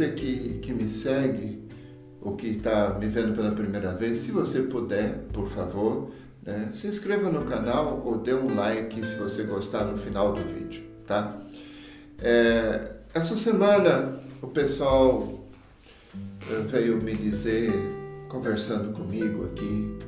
você que, que me segue ou que está me vendo pela primeira vez, se você puder, por favor, né, se inscreva no canal ou dê um like se você gostar no final do vídeo, tá? É, essa semana o pessoal eh, veio me dizer, conversando comigo aqui,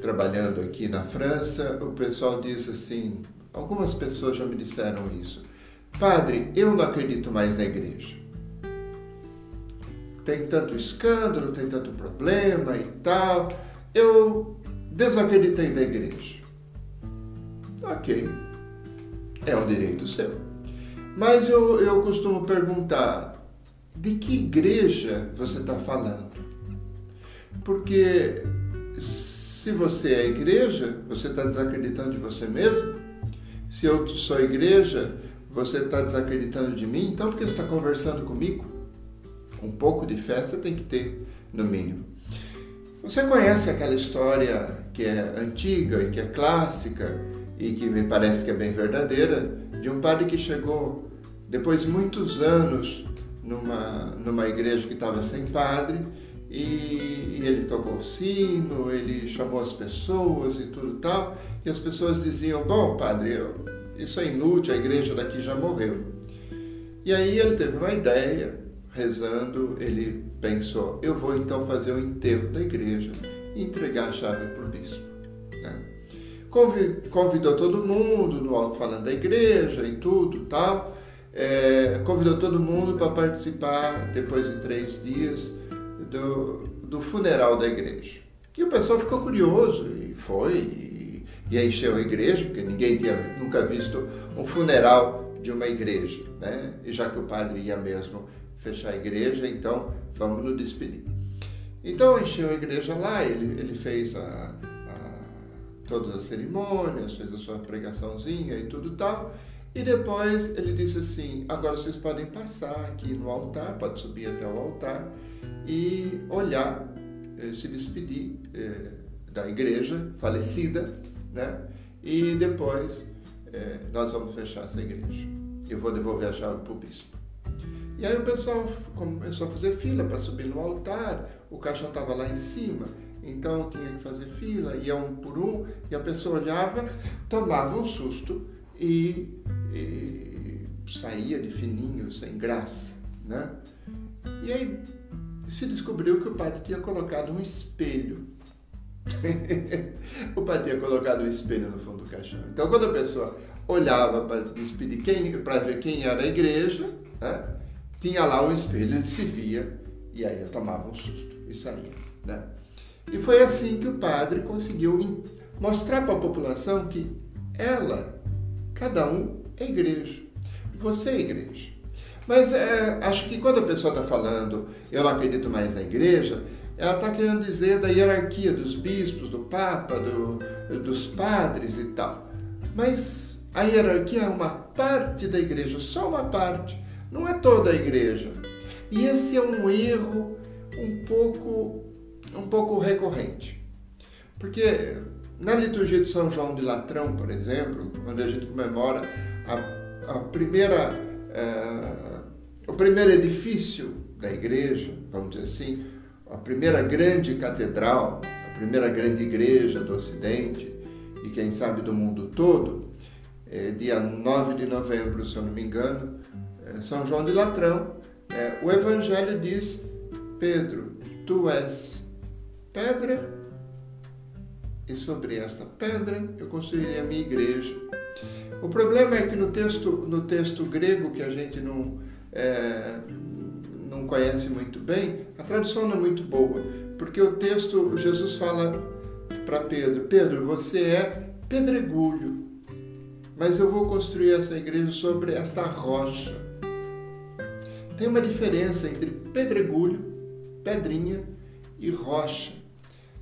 trabalhando aqui na França, o pessoal diz assim, algumas pessoas já me disseram isso. Padre, eu não acredito mais na igreja. Tem tanto escândalo, tem tanto problema e tal. Eu desacreditei da igreja. Ok, é um direito seu. Mas eu, eu costumo perguntar: de que igreja você está falando? Porque se você é igreja, você está desacreditando de você mesmo? Se eu sou igreja, você está desacreditando de mim? Então por que você está conversando comigo? Um pouco de fé você tem que ter, no mínimo. Você conhece aquela história que é antiga e que é clássica e que me parece que é bem verdadeira, de um padre que chegou depois de muitos anos numa, numa igreja que estava sem padre e, e, ele tocou o sino, ele chamou as pessoas e tudo tal, e as pessoas diziam, bom padre, isso é inútil, a igreja daqui já morreu. E aí ele teve uma ideia, rezando, ele pensou, eu vou então fazer o enterro da igreja e entregar a chave para o bispo. Né? Convidou todo mundo no alto-falando da igreja e tudo tal, é, convidou todo mundo para participar, depois de três dias, do, do funeral da igreja. E o pessoal ficou curioso e foi, e, e encheu a igreja, porque ninguém tinha nunca visto um funeral de uma igreja, né? E já que o padre ia mesmo fechar a igreja, então vamos nos despedir. Então encheu a igreja lá, ele, ele fez a, a, todas as cerimônias, fez a sua pregaçãozinha e tudo tal. E depois ele disse assim: agora vocês podem passar aqui no altar, pode subir até o altar e olhar, eh, se despedir eh, da igreja falecida, né? E depois eh, nós vamos fechar essa igreja. Eu vou devolver a chave para o bispo. E aí o pessoal começou a fazer fila para subir no altar, o caixão estava lá em cima, então tinha que fazer fila, ia um por um, e a pessoa olhava, tomava um susto e, e saía de fininho, sem graça, né? E aí se descobriu que o padre tinha colocado um espelho. o padre tinha colocado um espelho no fundo do caixão. Então, quando a pessoa olhava para despedir quem, para ver quem era a igreja, né? Tinha lá um espelho, ele se via e aí eu tomava um susto e saía. Né? E foi assim que o padre conseguiu mostrar para a população que ela Cada um é igreja. Você é igreja. Mas é, acho que quando a pessoa está falando, eu não acredito mais na igreja, ela está querendo dizer da hierarquia dos bispos, do papa, do, dos padres e tal. Mas a hierarquia é uma parte da igreja, só uma parte, não é toda a igreja. E esse é um erro um pouco, um pouco recorrente. Porque na liturgia de São João de Latrão, por exemplo, quando a gente comemora a, a primeira, é, o primeiro edifício da igreja, vamos dizer assim, a primeira grande catedral, a primeira grande igreja do Ocidente e quem sabe do mundo todo, é, dia 9 de novembro, se eu não me engano, São João de Latrão, é, o Evangelho diz: Pedro, tu és pedra e sobre esta pedra eu construirei a minha igreja. O problema é que no texto, no texto grego, que a gente não, é, não conhece muito bem, a tradução não é muito boa, porque o texto, Jesus fala para Pedro: Pedro, você é pedregulho, mas eu vou construir essa igreja sobre esta rocha. Tem uma diferença entre pedregulho, pedrinha e rocha.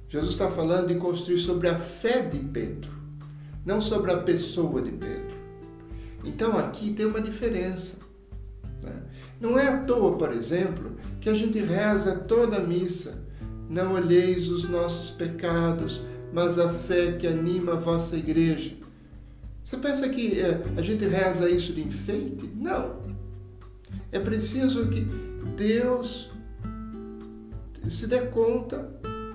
Jesus está falando de construir sobre a fé de Pedro, não sobre a pessoa de Pedro. Então aqui tem uma diferença. Né? Não é à toa, por exemplo, que a gente reza toda a missa. Não olheis os nossos pecados, mas a fé que anima a vossa igreja. Você pensa que é, a gente reza isso de enfeite? Não. É preciso que, Deus se dê conta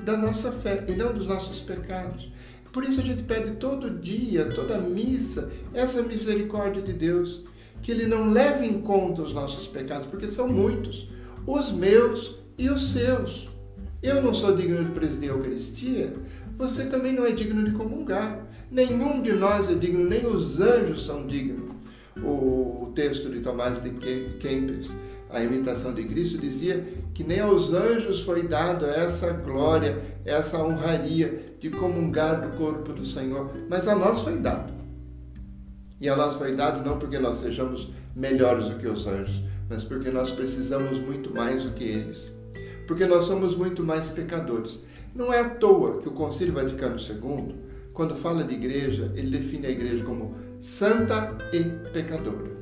da nossa fé e não dos nossos pecados. Por isso a gente pede todo dia, toda missa, essa misericórdia de Deus, que Ele não leve em conta os nossos pecados, porque são muitos, os meus e os seus. Eu não sou digno de presidir a Eucaristia, você também não é digno de comungar. Nenhum de nós é digno, nem os anjos são dignos. O texto de Tomás de Kempis, a imitação de Cristo, dizia que nem aos anjos foi dado essa glória, essa honraria de comungar do corpo do Senhor, mas a nós foi dado. E a nós foi dado não porque nós sejamos melhores do que os anjos, mas porque nós precisamos muito mais do que eles. Porque nós somos muito mais pecadores. Não é à toa que o Concílio Vaticano II, quando fala de igreja, ele define a igreja como santa e pecadora.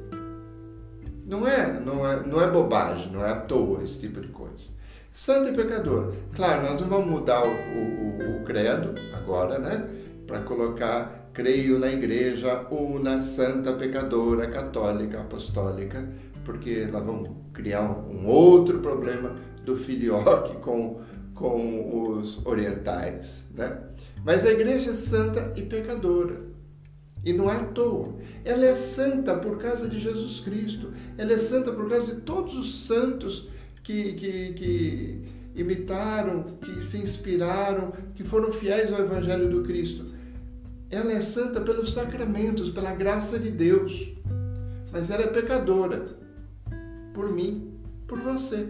Não é, não é, não é bobagem, não é à toa esse tipo de coisa. Santa e pecadora. Claro, nós não vamos mudar o, o, o credo agora, né? Para colocar creio na igreja una, santa, pecadora, católica, apostólica, porque nós vamos criar um outro problema do filioque com com os orientais, né? Mas a igreja é santa e pecadora. E não é à toa. Ela é santa por causa de Jesus Cristo. Ela é santa por causa de todos os santos que, que, que imitaram, que se inspiraram, que foram fiéis ao Evangelho do Cristo. Ela é santa pelos sacramentos, pela graça de Deus. Mas ela é pecadora por mim, por você,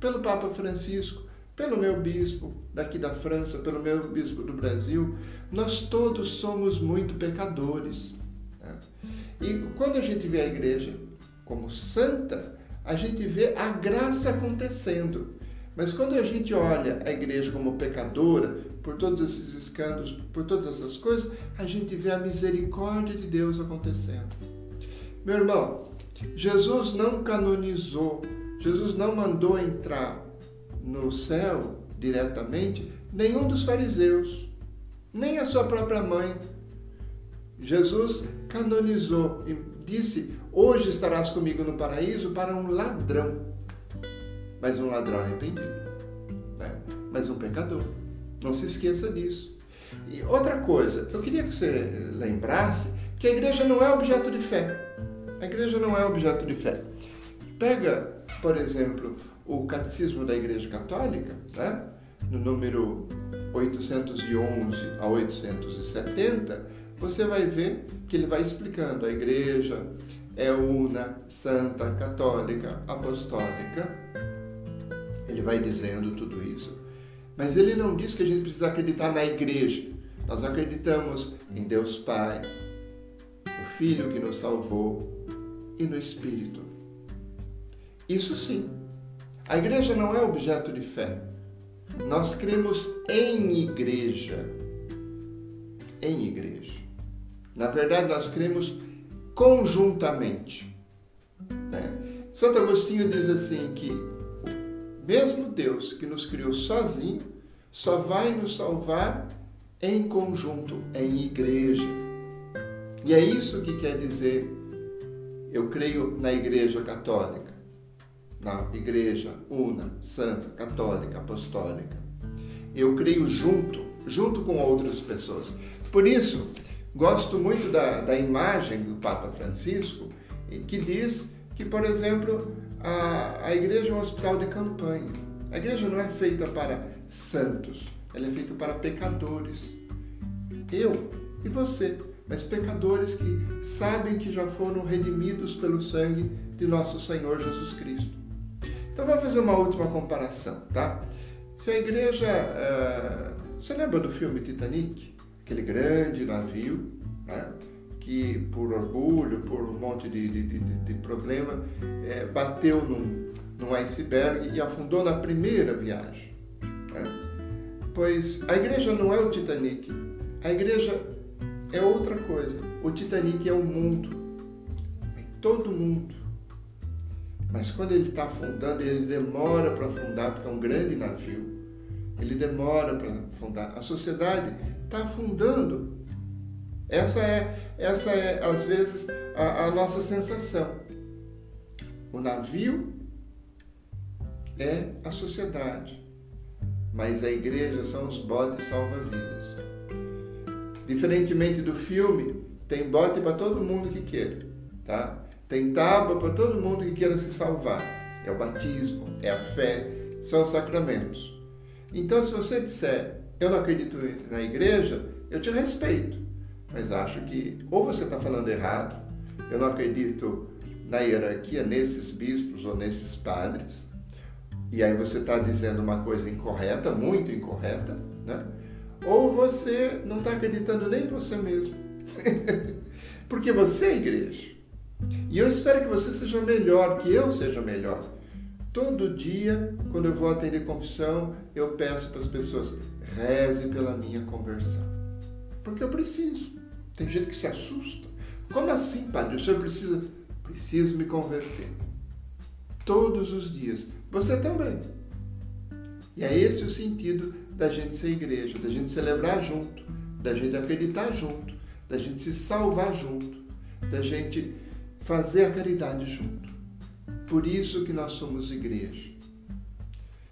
pelo Papa Francisco, pelo meu bispo daqui da França, pelo meu bispo do Brasil, nós todos somos muito pecadores. Né? E quando a gente vê a igreja como santa, a gente vê a graça acontecendo. Mas quando a gente olha a igreja como pecadora, por todos esses escândalos, por todas essas coisas, a gente vê a misericórdia de Deus acontecendo. Meu irmão, Jesus não canonizou, Jesus não mandou entrar no céu diretamente nenhum dos fariseus, nem a sua própria mãe. Jesus canonizou e disse: Hoje estarás comigo no paraíso para um ladrão, mas um ladrão arrependido, né? mas um pecador. Não se esqueça disso. E outra coisa, eu queria que você lembrasse que a igreja não é objeto de fé. A igreja não é objeto de fé. Pega, por exemplo, o Catecismo da Igreja Católica, né? No número 811 a 870, você vai ver que ele vai explicando a igreja é una, santa, católica, apostólica. Ele vai dizendo tudo isso. Mas ele não diz que a gente precisa acreditar na igreja. Nós acreditamos em Deus Pai, o Filho que nos salvou e no Espírito. Isso sim. A igreja não é objeto de fé. Nós cremos em igreja. Em igreja. Na verdade, nós cremos conjuntamente. Né? Santo Agostinho diz assim que o mesmo Deus que nos criou sozinho só vai nos salvar em conjunto, em igreja. E é isso que quer dizer eu creio na Igreja Católica na igreja una, santa, católica, apostólica. Eu creio junto, junto com outras pessoas. Por isso, gosto muito da, da imagem do Papa Francisco, que diz que, por exemplo, a, a igreja é um hospital de campanha. A igreja não é feita para santos, ela é feita para pecadores. Eu e você, mas pecadores que sabem que já foram redimidos pelo sangue de nosso Senhor Jesus Cristo. Então vamos fazer uma última comparação, tá? Se a igreja. Uh, você lembra do filme Titanic? Aquele grande navio, né? que por orgulho, por um monte de, de, de, de problema, é, bateu num, num iceberg e afundou na primeira viagem. Né? Pois a igreja não é o Titanic, a igreja é outra coisa. O Titanic é o mundo, é todo mundo. Mas quando ele está afundando, ele demora para afundar, porque é um grande navio. Ele demora para afundar. A sociedade está afundando. Essa é, essa é às vezes, a, a nossa sensação. O navio é a sociedade, mas a igreja são os botes salva-vidas. Diferentemente do filme, tem bote para todo mundo que queira, tá? Tem tábua para todo mundo que queira se salvar. É o batismo, é a fé, são os sacramentos. Então, se você disser, eu não acredito na igreja, eu te respeito, mas acho que ou você está falando errado, eu não acredito na hierarquia nesses bispos ou nesses padres, e aí você está dizendo uma coisa incorreta, muito incorreta, né? ou você não está acreditando nem em você mesmo. Porque você é igreja. E eu espero que você seja melhor, que eu seja melhor. Todo dia, quando eu vou atender confissão, eu peço para as pessoas, reze pela minha conversão. Porque eu preciso. Tem gente que se assusta. Como assim, padre? O senhor precisa? Preciso me converter. Todos os dias. Você também. E é esse o sentido da gente ser igreja, da gente celebrar junto, da gente acreditar junto, da gente se salvar junto, da gente fazer a caridade junto. Por isso que nós somos igreja.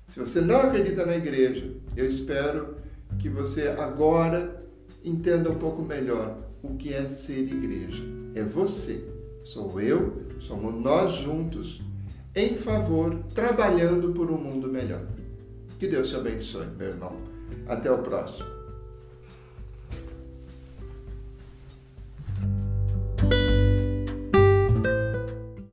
Se você não acredita na igreja, eu espero que você agora entenda um pouco melhor o que é ser igreja. É você, sou eu, somos nós juntos em favor, trabalhando por um mundo melhor. Que Deus te abençoe, meu irmão. Até o próximo.